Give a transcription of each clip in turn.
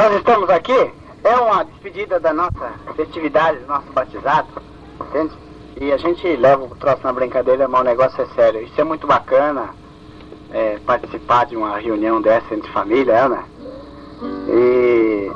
Nós estamos aqui, é uma despedida da nossa festividade, do nosso batizado, entende? E a gente leva o troço na brincadeira, mas o negócio é sério. Isso é muito bacana, é, participar de uma reunião dessa entre família, né? E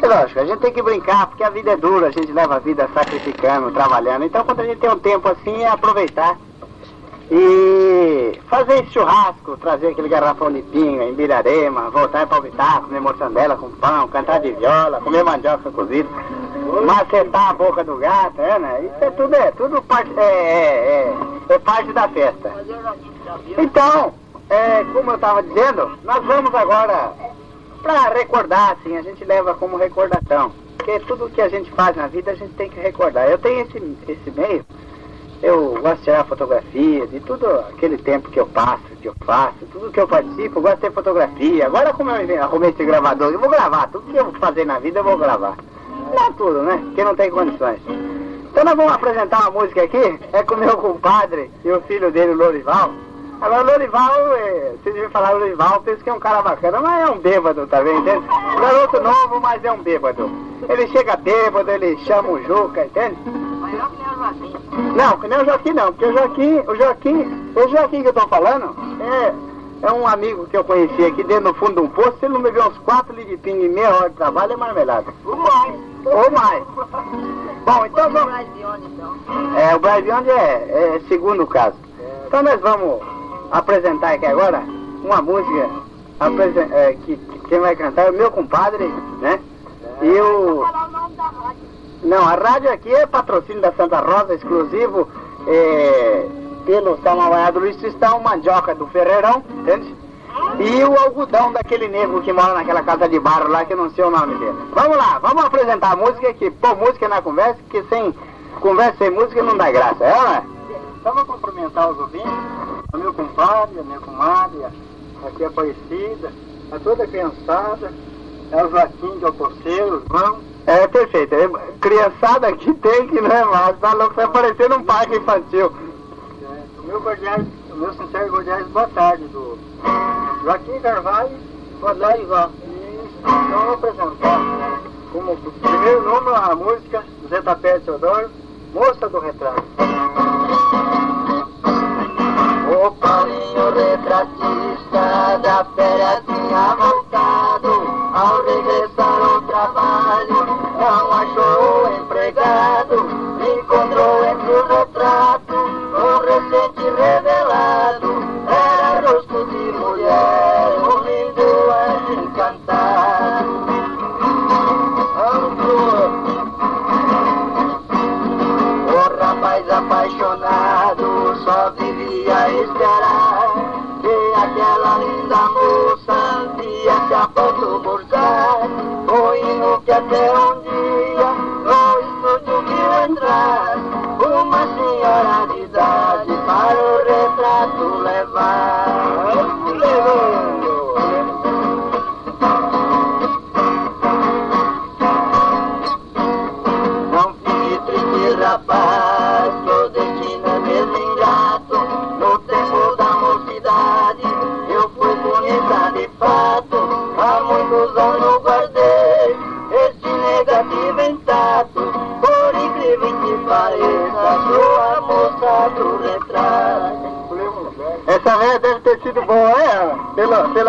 é lógico, a gente tem que brincar, porque a vida é dura, a gente leva a vida sacrificando, trabalhando. Então quando a gente tem um tempo assim, é aproveitar e fazer esse churrasco, trazer aquele garrafão de pinga em Birarema, voltar em Palmitar, comer mortandela com pão, cantar de viola, comer mandioca cozida, macetar a boca do gato, é, né? Isso é tudo, é tudo parte, é, é, é, é parte da festa. Então, é, como eu estava dizendo, nós vamos agora para recordar, assim, a gente leva como recordação. Porque tudo que a gente faz na vida a gente tem que recordar. Eu tenho esse, esse meio eu gosto de tirar fotografia de tudo aquele tempo que eu passo, que eu faço, tudo que eu participo, eu gosto de ter fotografia. Agora como eu arrumei esse gravador, eu vou gravar, tudo que eu fazer na vida eu vou gravar. Não tudo, né? Porque não tem condições. Então nós vamos apresentar uma música aqui, é com o meu compadre e o filho dele, o Lorival. Agora o Lorival, é, vocês viram falar Lorival, penso que é um cara bacana, mas é um bêbado também, entende? Garoto novo, mas é um bêbado. Ele chega bêbado, ele chama o Juca, entende? Não, que nem o Joaquim não, porque o Joaquim, o Joaquim, o Joaquim que eu tô falando é, é um amigo que eu conheci aqui dentro do fundo de um poço, se ele não beber uns 4 litros de em meia hora de trabalho é marmelada. Ou mais. Ou mais. Bom, então vamos. É, o Brasil é, é segundo caso. Então nós vamos apresentar aqui agora uma música apresen- é, que, que quem vai cantar é o meu compadre, né? E o. Não, a rádio aqui é patrocínio da Santa Rosa, exclusivo é, pelo Salmavaiado Luiz Cristão, mandioca do Ferreirão, entende? E o algodão daquele negro que mora naquela casa de barro lá, que eu não sei o nome dele. Vamos lá, vamos apresentar a música, que pôr música na conversa, que sem conversa sem música não dá graça, é, não é? Então cumprimentar os ouvintes, o meu compadre, a minha comadre, aqui a Aparecida, a toda a criançada, é o Joaquim de Alpoceiro, João. É, perfeito. É, criançada aqui tem que, né, mas tá louco, vai parecendo um parque infantil. o meu cordiais, o meu sincero cordiais, boa tarde, do Joaquim Carvalho, tarde, Ivó. Isso, então eu vou apresentar como primeiro nome a música Zé Tapete Teodoro, Moça do Retrato. O Paulinho retratista da férias tinha voltado Ao regressar ao trabalho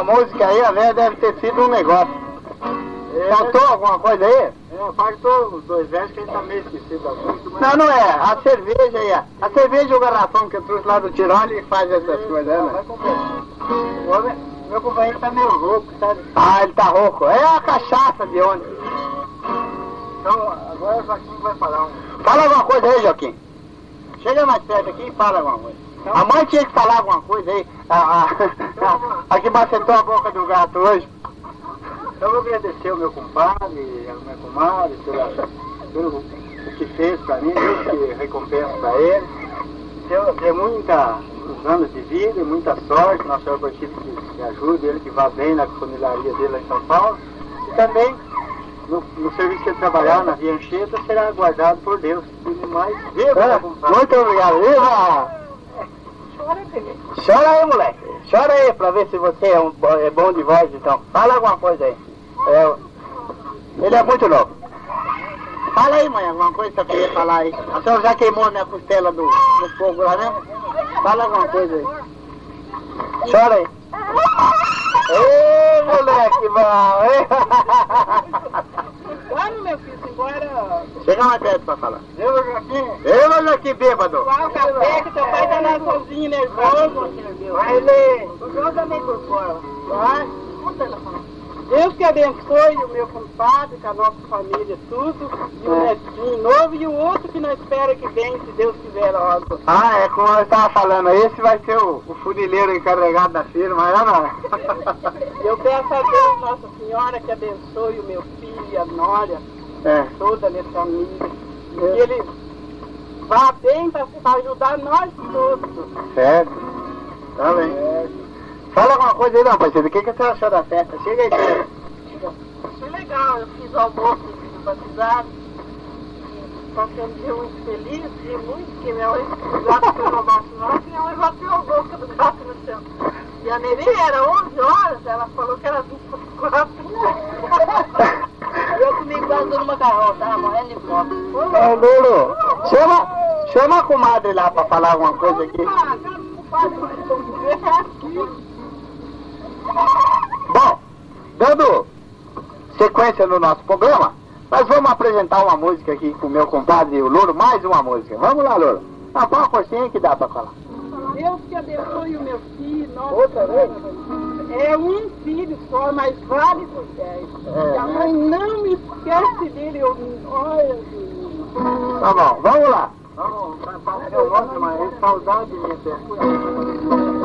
Pela música aí, a véia deve ter sido um negócio. Faltou alguma coisa aí? É, faltou os dois versos que a gente tá meio esquecido mas... Não, não é. A cerveja aí. A cerveja e o garrafão que eu trouxe lá do Tirone e faz essas coisas, Não, né? O homem- Meu companheiro tá meio rouco, sabe? Ah, ele tá rouco. É a cachaça de ontem. Então, agora o Joaquim vai falar um... Fala alguma coisa aí, Joaquim. Chega mais perto aqui e fala alguma coisa. A mãe tinha que falar alguma coisa aí. A, a, a, a que bacetou a boca do gato hoje. Então, eu vou agradecer o meu compadre, a minha comadre, pelo o que fez pra mim, que recompensa pra ele. Ter, ter muita anos de vida, muita sorte, nosso Senhor Partido que, que ajude ele, que vá bem na funilaria dele lá em São Paulo. E também, no, no serviço que ele trabalhar, na Via Anchieta, será guardado por Deus. E mais, viva, É, meu compadre! muito obrigado. Viva! Chora aí, moleque. Chora aí pra ver se você é, um, é bom de voz, então. Fala alguma coisa aí. É, Ele é muito novo. Fala aí, mãe, alguma coisa que você queria falar aí. A senhora já queimou minha costela do, do fogo lá, né? Fala alguma coisa aí. Chora aí. Ô, moleque bom, hein? Vamos, meu filho, embora. Chega mais perto pra falar. Eu, Joaquim, Eu, Joaquim bêbado. Tomar o café que teu pai tá lá sozinho, nervoso. vai ler. O João também por fora. Vai. Deus que abençoe o meu compadre, com a nossa família, tudo. E o netinho novo e o outro que não espera que venha, se Deus quiser logo. Ah, é como eu estava falando, esse vai ser o, o funileiro encarregado da firma, é não? Eu peço a Deus, Nossa Senhora, que abençoe o meu filho e a Nória, É. toda a minha família. Que ele vá bem para ajudar nós todos. Certo. Tá bem. Fala alguma coisa aí, não, parceiro. O que, que você achou da festa? Chega aí, Pedro. Foi legal, eu fiz almoço de batizado. Que eu me deu muito feliz, ri muito, porque minha mãe, gato que eu não gosto não, minha mãe bateu a boca do gato no chão. E a neném era 11 horas, ela falou que era 24. eu comigo quase no macarrão, tava morrendo de fome. Ô, Lulu, chama, chama a comadre lá pra falar alguma coisa aqui. Ah, cara, não faz mais, vamos ver aqui. Bom, dando sequência no nosso programa, nós vamos apresentar uma música aqui com o meu compadre, o Louro, mais uma música. Vamos lá, Louro. Ah, põe uma forcinha que dá pra falar. Deus que abençoe o meu filho. Nossa, Outra vez? É um filho só, mas vale por dez. É. A mãe não me esquece dele. Eu, olha, Tá bom, vamos lá. Vamos, vai fazer o nome, mas saudade minha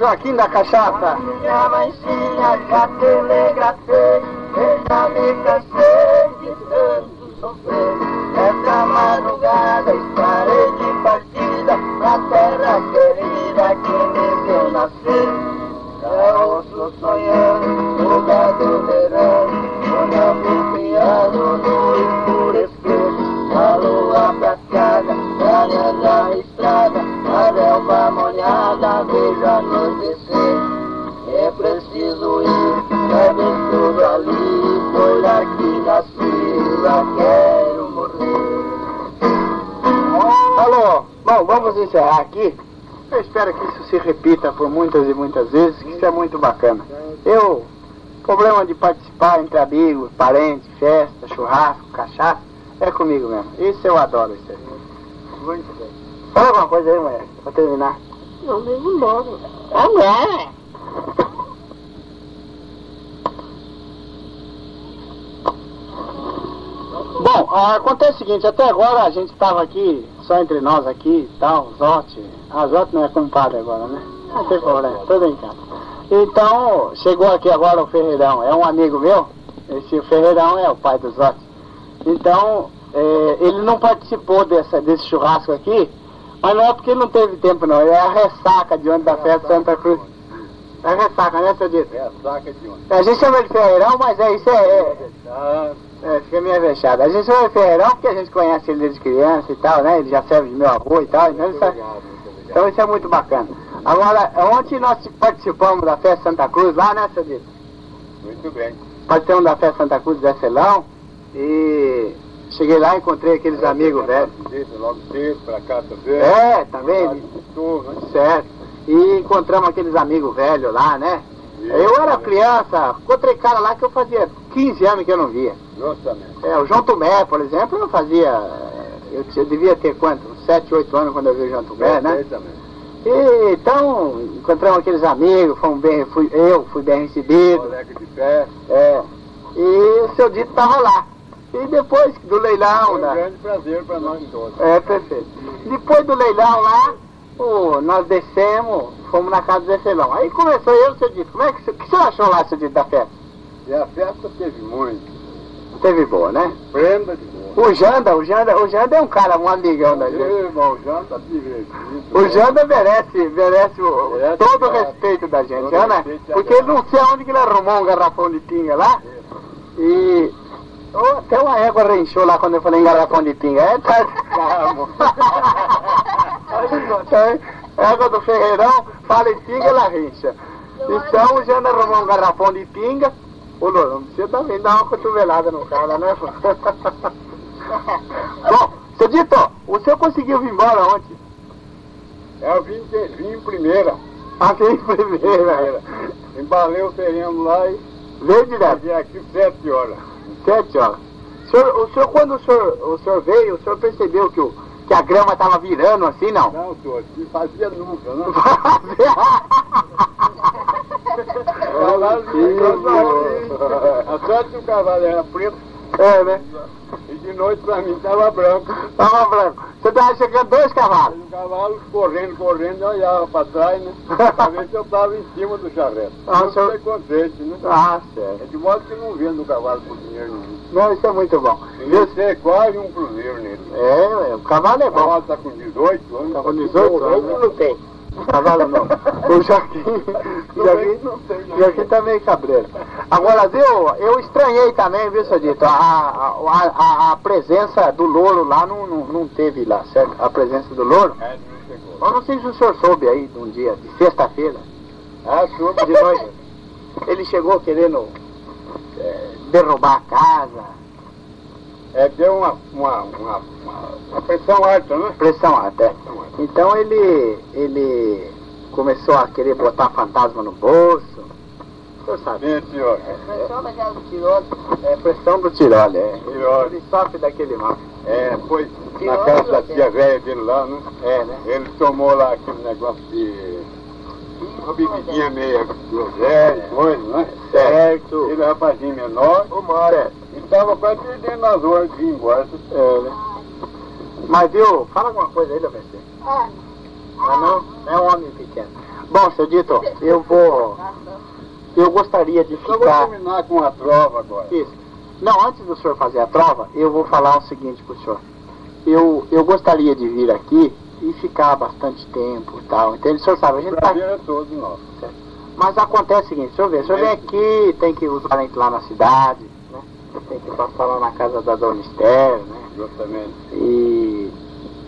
Joaquim da Cachaça. Minha mãezinha já telegrafei, eu já me cansei de tanto sofrer. Essa madrugada estarei de partida pra terra querida que me viu nascer. Que nasci, lá quero morrer. Alô, bom, vamos encerrar aqui. Eu espero que isso se repita por muitas e muitas vezes, que isso é muito bacana. Eu, problema de participar entre amigos, parentes, festa, churrasco, cachaça, é comigo mesmo. Isso eu adoro, isso aí. Muito bem. Fala alguma coisa aí, mulher, pra terminar. Não, mesmo embora. Ah, não. Bom, ah, acontece o seguinte, até agora a gente estava aqui, só entre nós aqui e tal, Zote. A Zote não é compadre agora, né? Não tem problema, tudo em casa. Então, chegou aqui agora o Ferreirão, é um amigo meu, esse Ferreirão é o pai do Zote. Então, eh, ele não participou dessa, desse churrasco aqui, mas não é porque não teve tempo não, é a ressaca de onde da festa Santa Cruz. É a ressaca, né, seu Dito? É a saca de onde? A gente chama ele Ferreirão, mas é isso, é, é, Ah, é, fica meio vexado. A gente chama ele Ferreirão porque a gente conhece ele desde criança e tal, né? Ele já serve de meu avô e tal, então, muito obrigado. então isso é muito bacana. Agora, ontem nós participamos da festa Santa Cruz lá, né, seu Dito? Muito bem. Participamos da festa Santa Cruz do Vecelão e cheguei lá e encontrei aqueles amigos velhos. Visita Logo cedo, pra cá também. É, também, né? certo. E encontramos aqueles amigos velhos lá, né? Eu era criança, encontrei cara lá que eu fazia 15 anos que eu não via. Justamente. É, o João Tomé, por exemplo, eu fazia. Eu, eu devia ter quanto? 7, 8 anos quando eu vi o João Tomé, né? Perfeitamente. E, então, encontramos aqueles amigos, fomos bem, fui, eu fui bem recebido. Colega de festa. É. E o seu dito estava lá. E depois do leilão, Foi um da, grande prazer para nós todos. é, perfeito. Depois do leilão lá, pô, nós descemos, fomos na casa do Vecelão. Aí começou eu, seu dito. Como é que, o que você achou lá, seu dito, da festa? E a festa teve muito. Teve boa, né? Prenda de boa. O Janda, o Janda, o Janda é um cara, um amigão da gente. Irmão, já tá divertido. O Janda merece, merece o- Merece, todo o respeito da gente, né? Porque não sei aonde que ele arrumou um garrafão de pinga lá. E oh, até uma égua renchou lá quando eu falei em garrafão de pinga. É, tá. É, égua do Ferreirão, fala em pinga, ela rencha. Então o Janda arrumou um garrafão de pinga. Ô, Lô, não precisa também dar uma cotovelada no cara, né? Bom, seu Dito, o senhor conseguiu vir embora ontem? Eu vim, vim em primeira. Aqui em primeira. Embalei o terreno lá e Veio direto, cheguei aqui sete horas. sete horas. O senhor, o senhor, quando o senhor, o senhor veio, o senhor percebeu que, o, que a grama estava virando assim, não? Não, senhor, que fazia nunca, né? A sorte que o cavalo era preto é, né? e de noite pra mim tava branco. Tava branco. Você estava chegando dois cavalos. O cavalo correndo, correndo, eu olhava pra trás, né? Pra ver se eu tava em cima do charreto. Ah, Não senhor- contente, né? Ah, É certo. de modo que não vendo o cavalo por dinheiro nenhum. Não, isso é muito bom. Devia ser quase um cruzeiro nele. É, é, o cavalo é O bom. cavalo tá com 18 anos. Tá com 18 anos, né? não tem. Cavalo não. O Joaquim, Joaquim. Joaquim tá meio cabreiro. Agora, viu, eu estranhei também, viu, seu Dito, a, a, a, a presença do louro lá não, não, não teve lá, certo? A presença do louro. É, não. Eu não sei se o senhor soube aí de um dia, de sexta-feira, Ah, senhor, de noite. Ele chegou querendo eh, derrubar a casa, É, deu uma, uma, uma, uma, pressão alta, né? pressão. Pressão alta. Então ele, ele começou a querer botar fantasma no bolso. O senhor sabe. Sim, senhor. Pressão daquela do tirose. É pressão do tirole, é. Tirole. Ele sofre daquele mal. É, foi na casa da tia velha dele lá, né? É, né? Ele tomou lá aquele negócio de. Uma bebidinha meia groselha, coisa, né? Certo. Ele é rapazinho menor Ô, Mora. E tava quase perdendo as horas de ir embora. É, né? Mas viu, fala alguma coisa aí, Levenci. Ah, Ah, não? É um homem pequeno. Bom, seu Dito, eu vou. Eu gostaria de Eu vou ficar. terminar com a trova agora. Isso. Não, antes do senhor fazer a trova, eu vou falar o seguinte pro senhor. Eu, eu gostaria de vir aqui e ficar bastante tempo e tal. Entende? O senhor sabe, a O gente tá. prazer é todo nosso. Mas acontece o seguinte, o senhor vê, o senhor vem aqui, tem que ir os parentes lá na cidade, Tem que passar lá na casa da dona Esther, né? Justamente. E,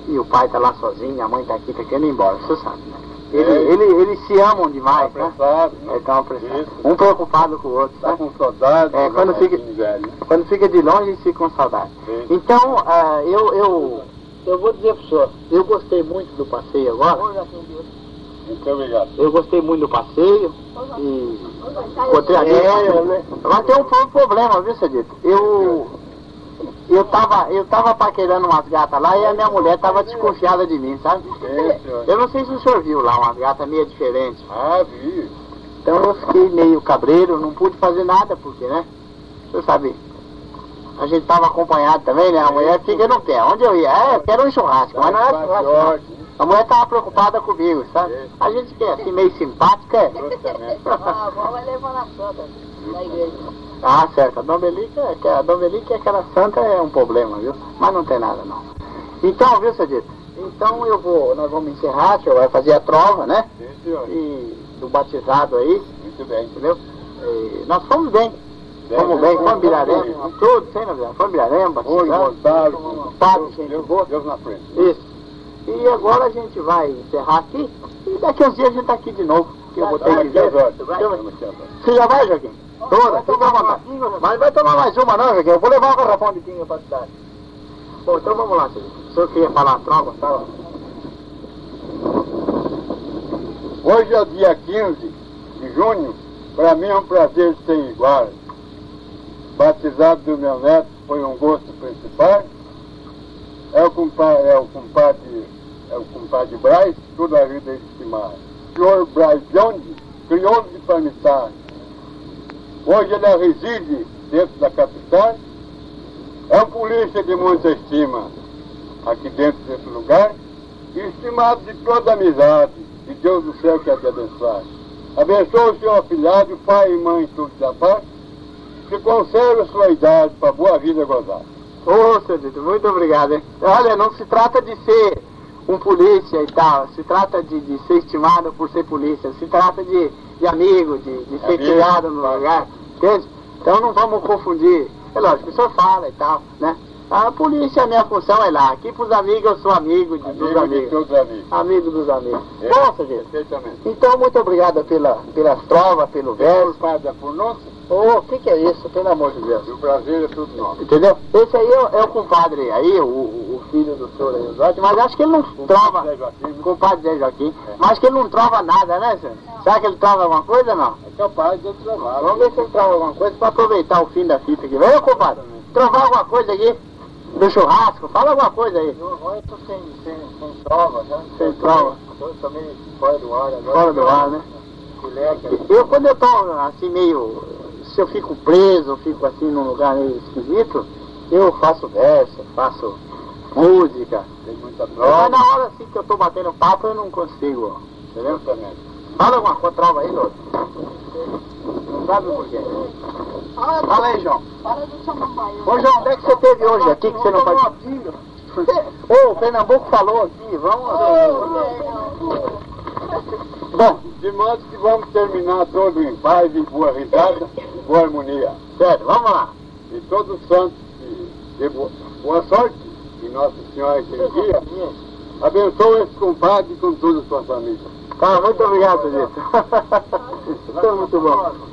e o pai tá lá sozinho, a mãe tá aqui, tá querendo ir embora, o senhor sabe, né? Ele, É. ele, eles se amam demais, né? Apressado, né? Eles estão apressados. Isso. Um preocupado com o outro, Tá né? com saudade. É, do quando fica- velho. né? Quando fica de longe, eles ficam com saudade. Sim. Então, ah, eu, eu, eu vou dizer pro senhor, eu gostei muito do passeio agora. Muito obrigado. Eu gostei muito do passeio e encontrei a né? Mas tem um pro- problema, viu, Cedito? Eu. Eu tava, eu tava paquerando umas gatas lá e a minha mulher tava desconfiada de mim, sabe? É. Eu não sei se o senhor viu lá, umas gatas meio diferentes. Ah, vi. Então eu fiquei meio cabreiro, não pude fazer nada, porque, né? O senhor sabe, a gente tava acompanhado também, né? A mulher fica no pé. Onde eu ia? É, eu quero um churrasco, mas não é churrasco. não. A mulher tava preocupada comigo, sabe? A gente que é assim meio simpática é. Ah, a avó vai levando a santa na igreja. Ah, certo. A Dom Belique, é, a Dom Belique, aquela santa é um problema, viu? Mas não tem nada, não. Então, viu, Cedito? Então eu vou, nós vamos encerrar, o senhor vai fazer a trova, né? Sim, senhor. E do batizado aí, Muito bem. entendeu? E nós fomos bem. Bem, Fomos bem, bem. tudo, sem novidade. Fomos Birarema, Olho, batizado. montado. Padre, Deus, gente boa. Deus na frente. Isso. E agora a gente vai encerrar aqui. E daqui uns dias a gente tá aqui de novo. Que eu vou ter que ver. Você já vai, Joaquim? Toda, fica à vontade. Mas vai tomar mais uma não, Joaquim. Eu vou levar o garrafão de pinga pra cidade. Bom, então vamos lá, senhor. O senhor queria falar a trova, tá? Hoje é o dia 15 de junho. Para mim é um prazer sem igual. Batizado do meu neto foi um gosto principal. É o compadre, é o compadre, é o compadre Braz, toda a vida ele estimava. Senhor Braz Jones, crioulo de Palmitar. Hoje ele reside dentro da capital. É um polícia de muita estima aqui dentro desse lugar. Estimado de toda amizade. E Deus do céu quer te abençoar. Abençoe o seu afilhado, pai e mãe, tudo da paz. Que conserve a sua idade para boa vida gozar. Ô, seu Dito, muito obrigado, hein? Olha, não se trata de ser um polícia e tal, se trata de, de ser estimado por ser polícia, se trata de, de amigo, de, de ser Amigo. criado no lugar, entende? Então não vamos confundir. É lógico, o senhor fala e tal, né? A polícia, a minha função é lá. Aqui pros amigos eu sou amigo de, dos Amigo de amigos. todos os amigos. Amigo dos amigos. É. Perfeitamente. Então, muito obrigado pela, pelas trovas, pelo verso. Por da pronúncia, Ô, o que, que é isso, pelo amor de Deus? o prazer é tudo nosso. Entendeu? Esse aí é, o- é o compadre aí, o, o filho do senhor aí, Zote, mas acho que ele não trova, Zé Joaquim, compadre Zé Joaquim, É. mas que ele não trova nada, né, senhor? Será que ele trova alguma coisa não? É capaz de trabalhar. Vamos ver se ele trova alguma coisa pra aproveitar o fim da fita aqui. Vem, compadre, trovar alguma coisa aqui do churrasco, fala alguma coisa aí. Eu agora estou sem, sem, sem prova, né? Sem prova. Eu também fora do ar agora. Fora do ar, né? Moleque, Eu, quando eu tô assim meio, se eu fico preso, eu fico assim num lugar meio esquisito, eu faço verso, faço música. tem muita Mas na hora assim que eu tô batendo papo eu não consigo, entendeu? Fala alguma coisa, trova aí, Lô. Não sabe por quê? Fala aí, João. Para de chamar. Ô, João, onde é que você teve hoje aqui que você não pode... Ô, o Pernambuco falou aqui, vamos... Bom, De modo que vamos terminar todo em paz, em boa risada, boa harmonia. sério, vamos lá. E todos os santos que boa, boa sorte, e Nossa Senhora esse dia, abençoe esse compadre com toda a sua família. Tá, muito obrigado, gente. É muito bom.